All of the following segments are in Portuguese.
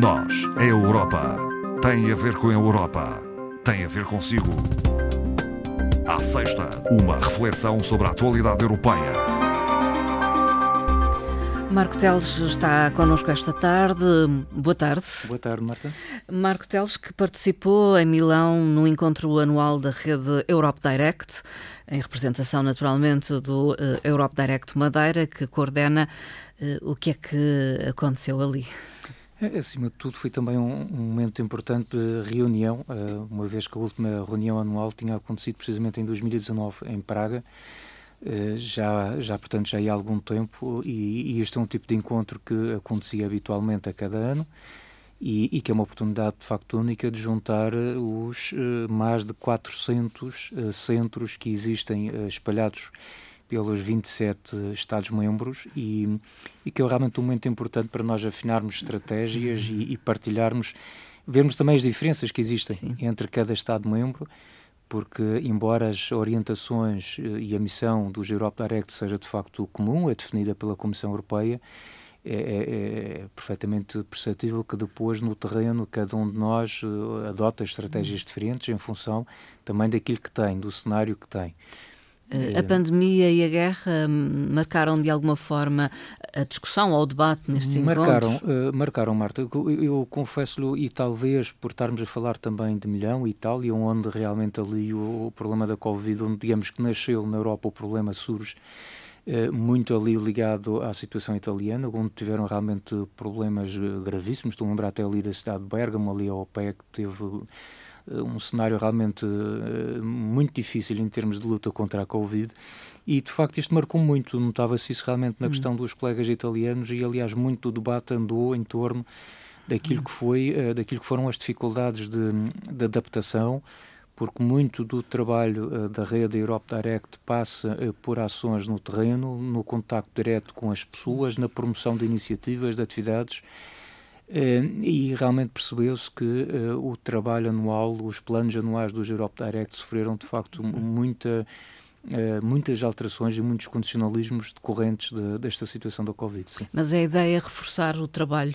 Nós, a Europa, tem a ver com a Europa, tem a ver consigo. À sexta, uma reflexão sobre a atualidade europeia. Marco Teles está connosco esta tarde. Boa tarde. Boa tarde, Marta. Marco Teles, que participou em Milão no encontro anual da rede Europe Direct, em representação naturalmente do uh, Europe Direct Madeira, que coordena. Uh, o que é que aconteceu ali? É, acima de tudo, foi também um, momento importante de reunião, uh, uma vez que a última reunião anual tinha acontecido precisamente em 2019, em Praga. Uh, já, já, portanto, já há algum tempo, e, e, este é um tipo de encontro que acontecia habitualmente a cada ano e, e que é uma oportunidade de facto única de juntar eh, os mais de 400 centros que existem espalhados pelos 27 Estados-membros e, e, que é realmente um momento importante para nós afinarmos estratégias e, e partilharmos, vermos também as diferenças que existem Sim. entre cada Estado-membro, porque, embora as orientações eh, e a missão dos Europe Direct seja de facto comum, é definida pela Comissão Europeia, é, é, é, perfeitamente perceptível que depois no terreno cada um de nós uh, adota estratégias diferentes em função também daquilo que tem, do cenário que tem. A pandemia e a guerra marcaram de alguma forma a discussão ou o debate nestes marcaram, encontros? Uh, marcaram, Marta. Eu, eu confesso-lhe, e talvez por estarmos a falar também de Milhão Itália, onde realmente ali o, o, problema da Covid, onde digamos que nasceu na Europa o problema surge, uh, muito ali ligado à situação italiana, onde tiveram realmente problemas eh, gravíssimos. Estou a lembrar até ali da cidade de Bergamo, ali ao pé, que teve eh, um cenário realmente eh, muito difícil em termos de luta contra a Covid e de facto isto marcou muito, notava-se isso realmente na hum. questão dos colegas italianos e aliás muito do debate andou em torno daquilo hum. que foi, eh, daquilo que foram as dificuldades de, de adaptação porque muito do trabalho da rede Europe Direct passa por ações no terreno, no contacto direto com as pessoas, na promoção de iniciativas, de atividades e realmente percebeu-se que uh, o trabalho anual, os planos anuais dos Europe Direct sofreram de facto uhum. muita, uh, muitas alterações e muitos condicionalismos decorrentes de, desta situação da Covid. Sim. Mas a ideia é reforçar o trabalho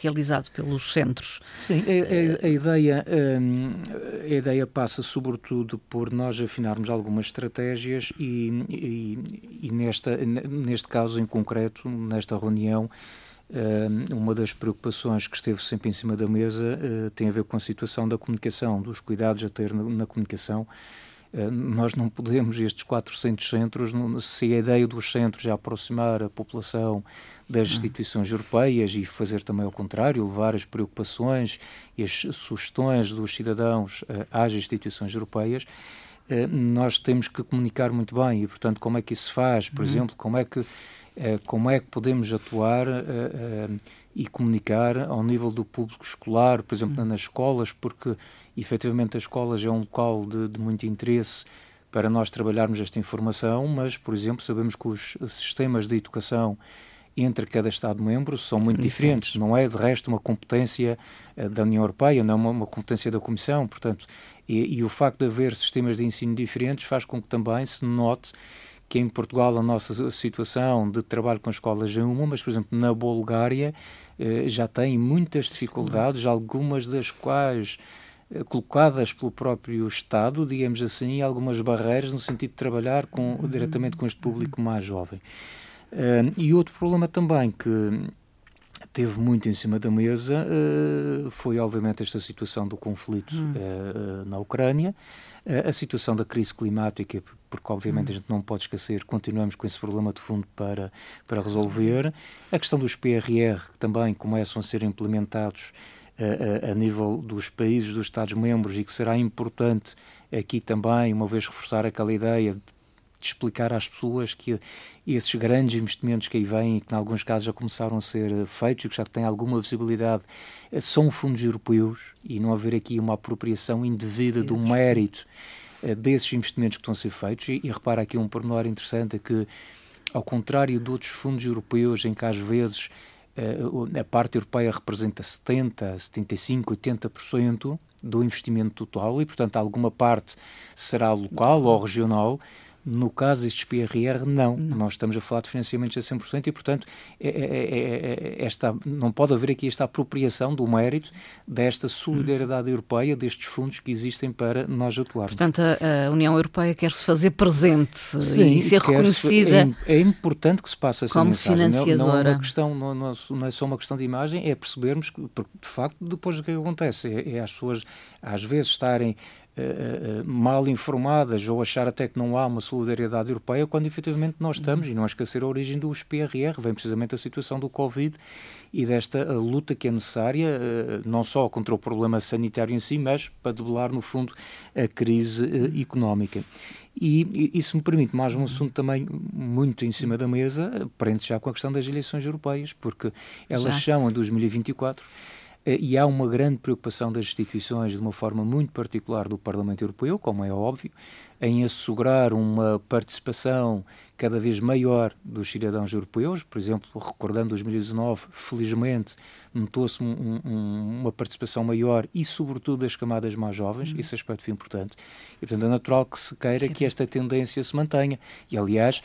realizado pelos centros. Sim, a, a, a ideia, a ideia passa sobretudo por nós afinarmos algumas estratégias e, e, e nesta, neste caso em concreto, nesta reunião, uma das preocupações que esteve sempre em cima da mesa uh, tem a ver com a situação da comunicação, dos cuidados a ter na, comunicação. Uh, nós não podemos, estes 400 centros, se a ideia dos centros é aproximar a população das instituições europeias e fazer também ao contrário, levar as preocupações e as sugestões dos cidadãos uh, às instituições europeias, nós temos que comunicar muito bem e, portanto, como é que isso se faz? Por uhum. exemplo, como é que eh, como é que podemos atuar eh, eh, e comunicar ao nível do público escolar, por exemplo, nas escolas, porque efetivamente as escolas é um local de, de muito interesse para nós trabalharmos esta informação, mas, por exemplo, sabemos que os sistemas de educação entre cada Estado-membro são muito diferentes. diferentes. Não é, de resto, uma competência da União Europeia, não é uma, uma competência da Comissão. Portanto, e, e, o facto de haver sistemas de ensino diferentes faz com que também se note que em Portugal a nossa situação de trabalho com escolas é uma, mas, por exemplo, na Bulgária eh, já tem muitas dificuldades, algumas das quais eh, colocadas pelo próprio Estado, digamos assim, algumas barreiras no sentido de trabalhar com, uhum. diretamente com este público mais jovem. Uh, e outro problema também que teve muito em cima da mesa uh, foi, obviamente, esta situação do conflito uh, na Ucrânia, a situação da crise climática, porque obviamente a gente não pode esquecer, continuamos com esse problema de fundo para, para resolver. A questão dos PRR, que também começam a ser implementados a, a, a nível dos países, dos Estados-membros, e que será importante aqui também, uma vez reforçar aquela ideia de explicar às pessoas que esses grandes investimentos que aí vêm e que, em alguns casos, já começaram a ser feitos e que já têm alguma visibilidade, eh, são fundos europeus e não haver aqui uma apropriação indevida do mérito eh, desses investimentos que estão a ser feitos. E, e repara aqui um pormenor interessante: é que, ao contrário de outros fundos europeus, em que às vezes eh, a parte europeia representa 70, 75, 80% do investimento total e, portanto, alguma parte será local ou regional No caso destes PRR, não. não. Nós estamos a falar de financiamentos a 100% e, portanto, é, é, é, esta, não pode haver aqui esta apropriação do mérito desta solidariedade europeia, destes fundos que existem para nós atuarmos. Portanto, a, a União Europeia quer se fazer presente Sim, e ser reconhecida. É, importante que se passe essa como mensagem. Financiadora. Não, não, é uma questão, não, não, é só uma questão de imagem, é percebermos que, de facto, depois do que acontece, é, é as pessoas às vezes estarem Uh, mal informadas ou achar até que não há uma solidariedade europeia, quando efetivamente nós estamos, e não esquecer a origem dos PRR, vem precisamente a situação do Covid e desta luta que é necessária, uh, não só contra o problema sanitário em si, mas para debelar, no fundo, a crise económica. E, e isso me permite mais um assunto também muito em cima da mesa, prende-se já com a questão das eleições europeias, porque elas já. são em 2024 eh, e há uma grande preocupação das instituições, de uma forma muito particular do Parlamento Europeu, como é óbvio, em assegurar uma participação cada vez maior dos cidadãos europeus. Por exemplo, recordando 2019, felizmente notou-se um, um, uma participação maior e, sobretudo, das camadas mais jovens. Uhum. Esse aspecto foi importante. E, portanto, é natural que se queira que esta tendência se mantenha. E, aliás,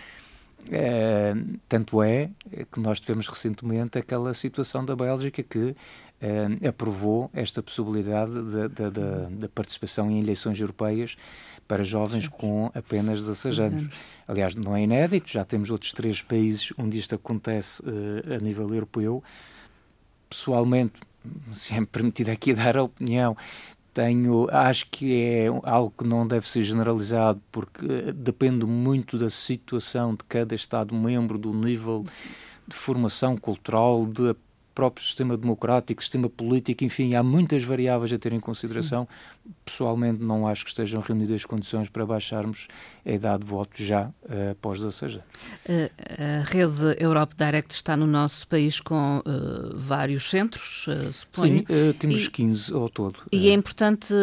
é, tanto é que nós tivemos recentemente aquela situação da Bélgica que eh, aprovou esta possibilidade da participação em eleições europeias para jovens com apenas 16 anos. Aliás, não é inédito, já temos outros três países onde isto acontece uh, a nível europeu. Pessoalmente, se é permitido aqui dar a opinião, tenho, acho que é algo que não deve ser generalizado porque eh, depende muito da situação de cada Estado-membro, do nível de formação cultural, de próprio sistema democrático, sistema político, enfim, há muitas variáveis a ter em consideração. Sim. Pessoalmente, não acho que estejam reunidas as condições para baixarmos a idade de voto já uh, após 16 anos. A rede Europe Direct está no nosso país com uh, vários centros, uh, suponho. Sim, temos e, 15 ao todo. E é importante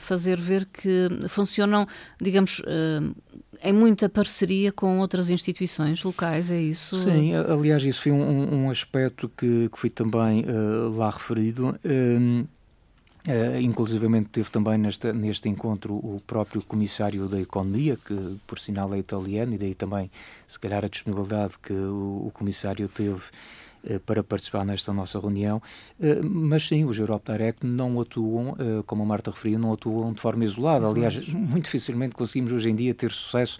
fazer ver que funcionam, digamos, em muita parceria com outras instituições locais, é isso? Sim, aliás, isso foi um, um aspecto que, que foi também uh, lá referido. Um, Uh, inclusivamente teve também neste, neste encontro o próprio comissário da Economia, que por sinal é italiano, e daí também, se calhar, a disponibilidade que o, o comissário teve para participar nesta nossa reunião. Uh, mas sim, os Europe Direct não atuam, como a Marta referia, não atuam de forma isolada. Aliás, muito dificilmente conseguimos hoje em dia ter sucesso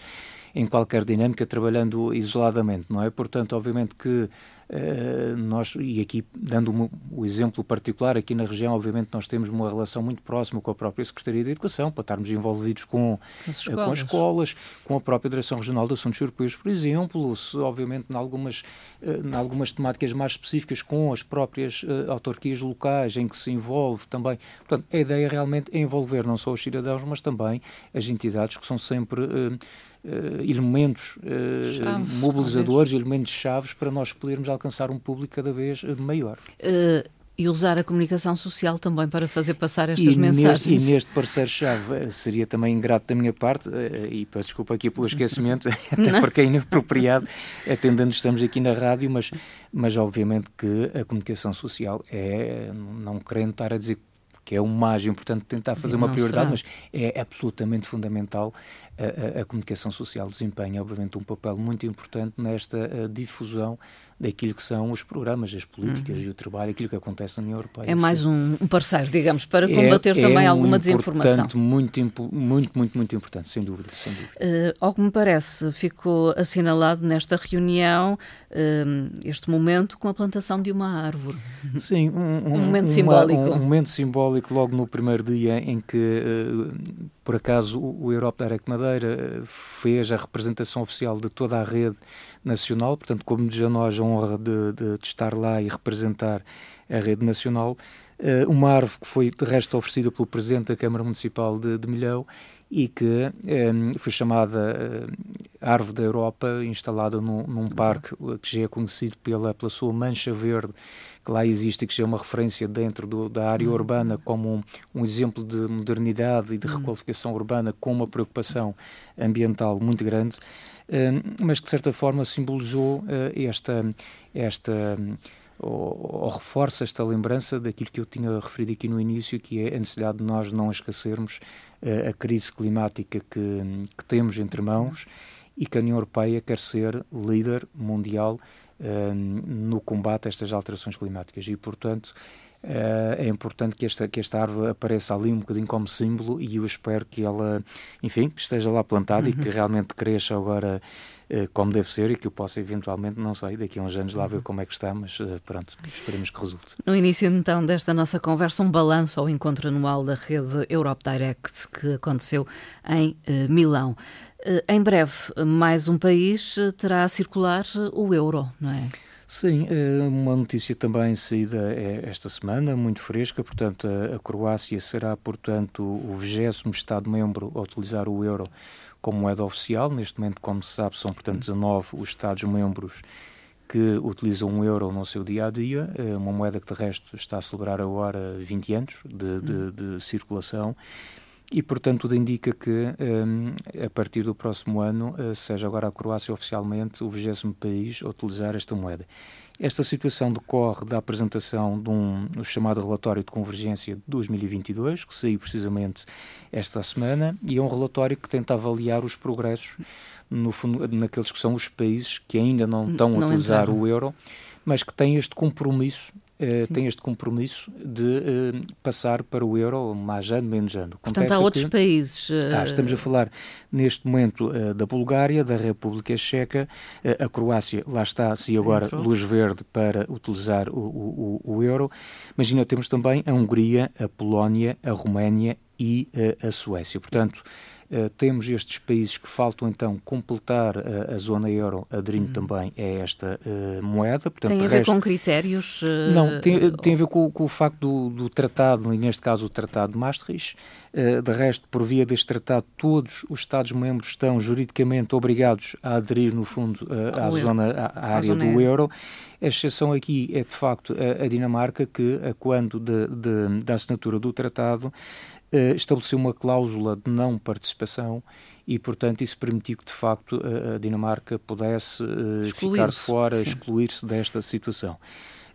em qualquer dinâmica trabalhando isoladamente, não é? Portanto, obviamente que uh, nós, e aqui dando um, o exemplo particular, aqui na região, obviamente nós temos uma relação muito próxima com a própria Secretaria de Educação, para estarmos envolvidos com as escolas, com, as escolas, com a própria Direção Regional de Assuntos Europeus, por exemplo, se, obviamente em algumas, uh, em algumas temáticas mais específicas com as próprias autarquias locais em que se envolve também. Portanto, a ideia realmente é envolver não só os cidadãos, mas também as entidades que são sempre uh, elementos uh, mobilizadores, talvez. elementos chaves para nós podermos alcançar um público cada vez eh, maior. Uh, e usar a comunicação social também para fazer passar estas e mensagens. Neste, e neste parceiro-chave seria também ingrato da minha parte, e peço desculpa aqui pelo esquecimento, até Não. porque é inapropriado, atendendo estamos aqui na rádio, mas, mas obviamente que a comunicação social é, não querendo estar a dizer que é o mais importante tentar fazer uma prioridade, será. mas é absolutamente fundamental. A, a, a, comunicação social desempenha, obviamente, um papel muito importante nesta eh, difusão daquilo que são os programas, as políticas uhum. e o trabalho, aquilo que acontece na União Europeia. É mais um, um parceiro, digamos, para é, combater é, também é alguma desinformação. Muito, muito, muito, muito importante, sem dúvida. Sem dúvida. Uh, ao que me parece, ficou assinalado nesta reunião uh, este momento com a plantação de uma árvore. Sim, um, um, um momento uma, simbólico. Um, momento simbólico logo no primeiro dia em que, uh, por acaso, o, Europe Direct Madeira fez a representação oficial de toda a rede nacional, portanto, como nos a nós a honra de, de, de, estar lá e representar a rede nacional, uh, uma árvore que foi de resto oferecida pelo Presidente da Câmara Municipal de, de Milhão e que um, eh, foi chamada uh, Árvore da Europa, instalada num, num parque que já é conhecido pela, pela sua mancha verde, que lá existe e que já é uma referência dentro do, da área uhum. urbana como um, um, exemplo de modernidade e de uhum. requalificação urbana com uma preocupação ambiental muito grande mas que de certa forma simbolizou eh, esta, esta ou, ou, reforça esta lembrança daquilo que eu tinha referido aqui no início, que é a necessidade de nós não esquecermos uh, a crise climática que, que, temos entre mãos e que a União Europeia quer ser líder mundial uh, no combate a estas alterações climáticas. E, portanto, é importante que esta, que esta árvore apareça ali um bocadinho como símbolo e eu espero que ela, enfim, que esteja lá plantada uhum. e que realmente cresça agora eh, como deve ser e que eu possa eventualmente, não sei, daqui a uns anos lá ver uhum. como é que está, mas eh, pronto, esperemos que resulte. No início então desta nossa conversa, um balanço ao encontro anual da rede Europe Direct que aconteceu em Milão. Em breve, mais um país terá a circular o euro, não é? Sim, uma notícia também saída esta semana, muito fresca, portanto, a Croácia será, portanto, o 20 Estado-membro a utilizar o euro como moeda oficial. Neste momento, como se sabe, são, portanto, 19 os Estados-membros que utilizam o euro no seu dia a dia, é uma moeda que de resto está a celebrar agora 20 anos de, de, de circulação e, portanto, tudo indica que um, a partir do próximo ano uh, seja agora a Croácia oficialmente o 20 país a utilizar esta moeda. Esta situação decorre da apresentação de um chamado relatório de convergência de 2022, que saiu precisamente esta semana, e é um relatório que tenta avaliar os progressos no fundo, naqueles que são os países que ainda não estão não a utilizar entraram. o euro, mas que têm este compromisso uh, tem este compromisso de uh, passar para o euro mais ano, menos ano. Portanto, há outros que, países. Uh... Ah, estamos a falar neste momento da Bulgária, da República Checa, a Croácia, lá está, se agora Entrou. luz verde para utilizar o, o, o, euro. Imagina, temos também a Hungria, a Polónia, a Roménia e a Suécia. Portanto, Uh, temos estes países que faltam então completar uh, a zona euro, aderindo uhum. também a esta uh, moeda. Portanto, tem a ver resto... com critérios? Não, tem, tem, a ver com, com o facto do, do, tratado, e neste caso o Tratado de Maastricht. de resto, por via deste tratado, todos os Estados-membros estão juridicamente obrigados a aderir, no fundo, à, zona, à, à área zona do euro. A exceção aqui é, de facto, a, a Dinamarca, que, quando de, de, da assinatura do tratado, uh, estabeleceu uma cláusula de não participação e, portanto, isso permitiu que, de facto, a, Dinamarca pudesse uh, ficar fora, excluir-se desta situação.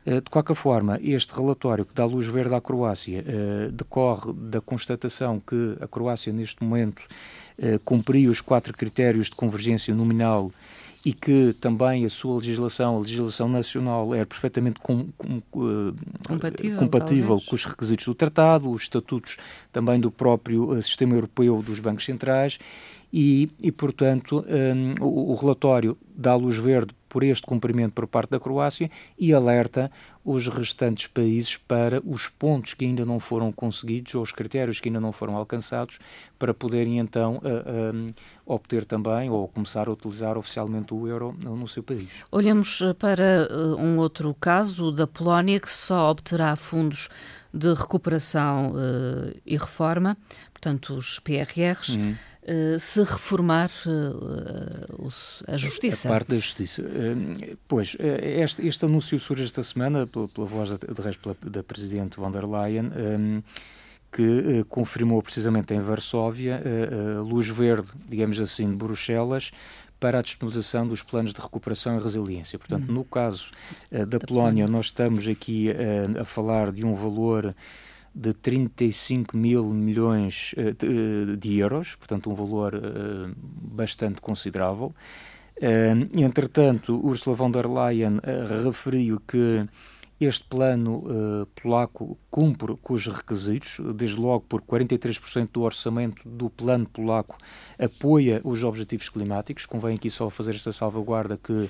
Uh, de qualquer forma, este relatório que dá luz verde à Croácia decorre da constatação que a Croácia, neste momento, cumpriu os quatro critérios de convergência nominal e que também a sua legislação, a legislação nacional, é perfeitamente com, com, uh, compatível, compatível com os requisitos do tratado, os estatutos também do próprio uh, sistema europeu dos bancos centrais e, e portanto, um, o, o, relatório dá luz verde por este cumprimento por parte da Croácia e alerta os restantes países para os pontos que ainda não foram conseguidos ou os critérios que ainda não foram alcançados para poderem então uh, um, obter também ou começar a utilizar oficialmente o euro no seu país. Olhamos para uh, um outro caso da Polónia que só obterá fundos de recuperação uh, e reforma, portanto os PRRs. Uhum. Eh, se reformar uh, a justiça. A parte da justiça. Uh, pois, este, este, anúncio surge esta semana pela, pela voz, de resto, pela, da Presidente von der Leyen, que confirmou precisamente em Varsóvia a luz verde, digamos assim, de Bruxelas para a disponibilização dos planos de recuperação e resiliência. Portanto, hum. no caso da, da Polónia, Polónia, nós estamos aqui a falar de um valor de 35 mil milhões eh, de, de euros, portanto um valor uh, bastante considerável. Entretanto, Ursula von der Leyen referiu que este plano polaco cumpre com os requisitos, desde logo por 43% do orçamento do plano polaco apoia os objetivos climáticos. Convém aqui só fazer esta salvaguarda que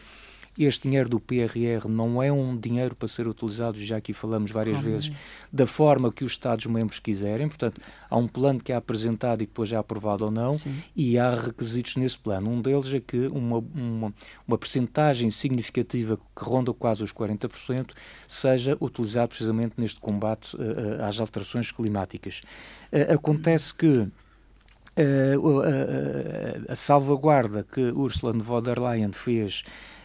este dinheiro do PRR não é um dinheiro para ser utilizado, já aqui falamos várias vezes, da forma que os Estados-membros quiserem. Portanto, há um plano que é apresentado e que depois é aprovado ou não, Sim. e há requisitos nesse plano. Um deles é que uma, uma, uma percentagem significativa, que ronda quase os 40%, seja utilizado precisamente neste combate uh, às alterações climáticas. Uh, acontece que Uh, a salvaguarda que Ursula von der Leyen fez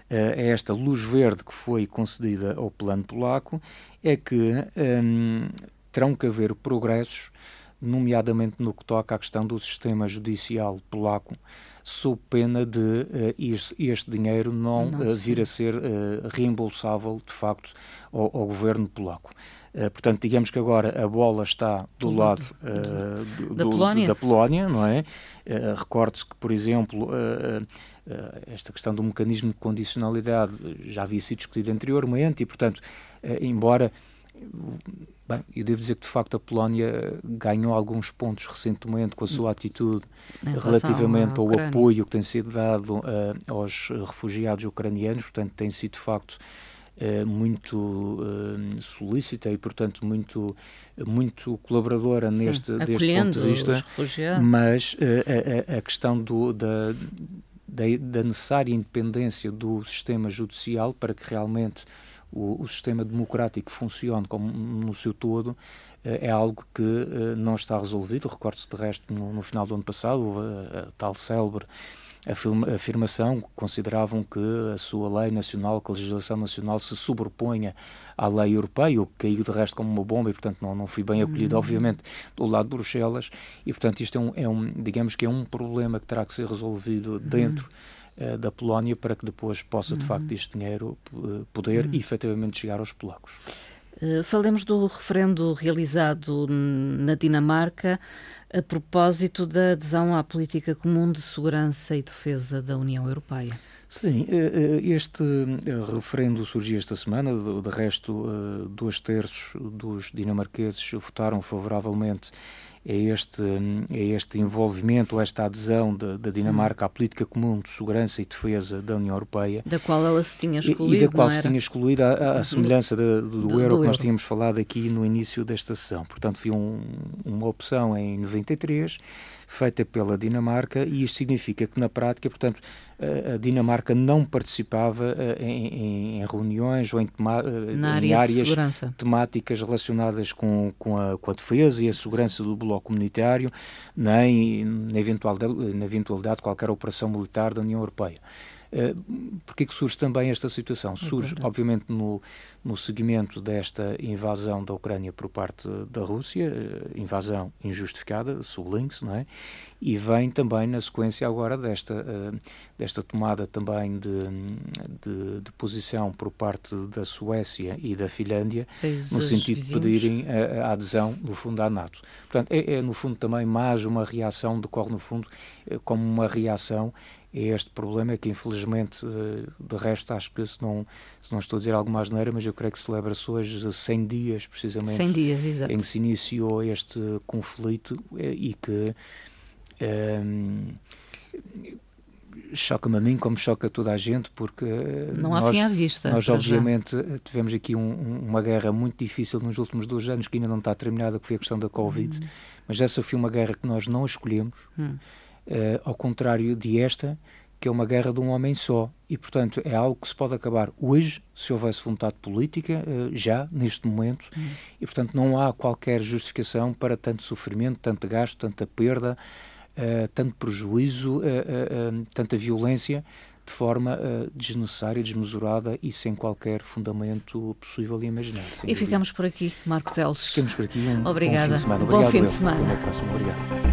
a esta luz verde que foi concedida ao plano polaco é que um, terão que haver progressos nomeadamente no que toca à questão do sistema judicial polaco, sob pena de uh, este, este, dinheiro não, uh, vir a ser uh, reembolsável, de facto, ao, ao governo polaco. Portanto, digamos que agora a bola está do, do lado do, da, Polónia. da, Polónia. não é? Recorde-se que, por exemplo, esta questão do mecanismo de condicionalidade já havia sido discutida anteriormente e, portanto, embora Bem, eu devo dizer que de facto a Polónia ganhou alguns pontos recentemente com a sua atitude relativamente ao apoio que tem sido dado uh, aos refugiados ucranianos, portanto tem sido de facto uh, muito uh, solícita e portanto muito muito colaboradora Sim, neste deste ponto de vista, mas a, a, questão do, da, da, da necessária independência do sistema judicial para que realmente o, o sistema democrático funcione como no seu todo eh, é algo que eh, não está resolvido. Recordo-se de resto no, no, final do ano passado a, a tal célebre afirmação que consideravam que a sua lei nacional, que a legislação nacional se sobreponha à lei europeia, o que caiu de resto como uma bomba e, portanto, não, não fui bem acolhido, uhum. obviamente, do lado de Bruxelas. E, portanto, isto é um, é um, digamos que é um problema que terá que ser resolvido dentro uhum uh, da Polónia para que depois possa, de uhum. facto, este dinheiro eh, poder uhum. efetivamente chegar aos polacos. Uh, falemos do referendo realizado na Dinamarca a propósito da adesão à política comum de segurança e defesa da União Europeia. Sim, este referendo surgiu esta semana, de resto, dois terços dos dinamarqueses votaram favoravelmente a este, a este envolvimento, a esta adesão da Dinamarca à política comum de segurança e defesa da União Europeia. Da qual ela se tinha excluído. E, da qual se tinha excluído, a, a semelhança do, do, do, euro do que nós tínhamos falado aqui no início desta sessão. Portanto, foi um, uma opção em 93 feita pela Dinamarca e isto significa que na prática, portanto, a Dinamarca não participava eh, em, em reuniões ou em, eh, em áreas temáticas relacionadas com, com, a, com a defesa e a segurança do bloco comunitário, nem na eventualidade, na eventualidade de qualquer operação militar da União Europeia. Uh, Porquê que surge também esta situação? Surge, obviamente, no, no seguimento desta invasão da Ucrânia por parte da Rússia, uh, invasão injustificada, sublinque-se, não é? E vem também na sequência agora desta, uh, desta tomada também de, de, de, posição por parte da Suécia e da Finlândia, no sentido vizinhos. de pedirem a, a, adesão, no fundo, à NATO. Portanto, é, é, no fundo também mais uma reação, decorre no fundo como uma reação é este problema que infelizmente eh, de resto acho que se não, se não estou a dizer alguma asneira, mas eu creio que celebra-se hoje 100 dias precisamente 100 dias, exato. em que se iniciou este conflito eh, e que um, ehm, choca-me a mim como choca toda a gente porque não há nós, fim à vista nós obviamente já. tivemos aqui um, uma guerra muito difícil nos últimos dois anos que ainda não está terminada que foi a questão da Covid hum. mas essa foi uma guerra que nós não escolhemos hum uh, ao contrário de esta, que é uma guerra de um homem só. E, portanto, é algo que se pode acabar hoje, se houvesse vontade política, uh, já, neste momento. Uhum. E, portanto, não há qualquer justificação para tanto sofrimento, tanto gasto, tanta perda, uh, tanto prejuízo, tanta violência de forma uh, desnecessária, desmesurada e sem qualquer fundamento possível e imaginário. E ficamos por aqui, Marcos Teles. Ficamos por aqui. Um Obrigada. Bom fim de semana. Bom fim de semana. Até uma próxima. Obrigado.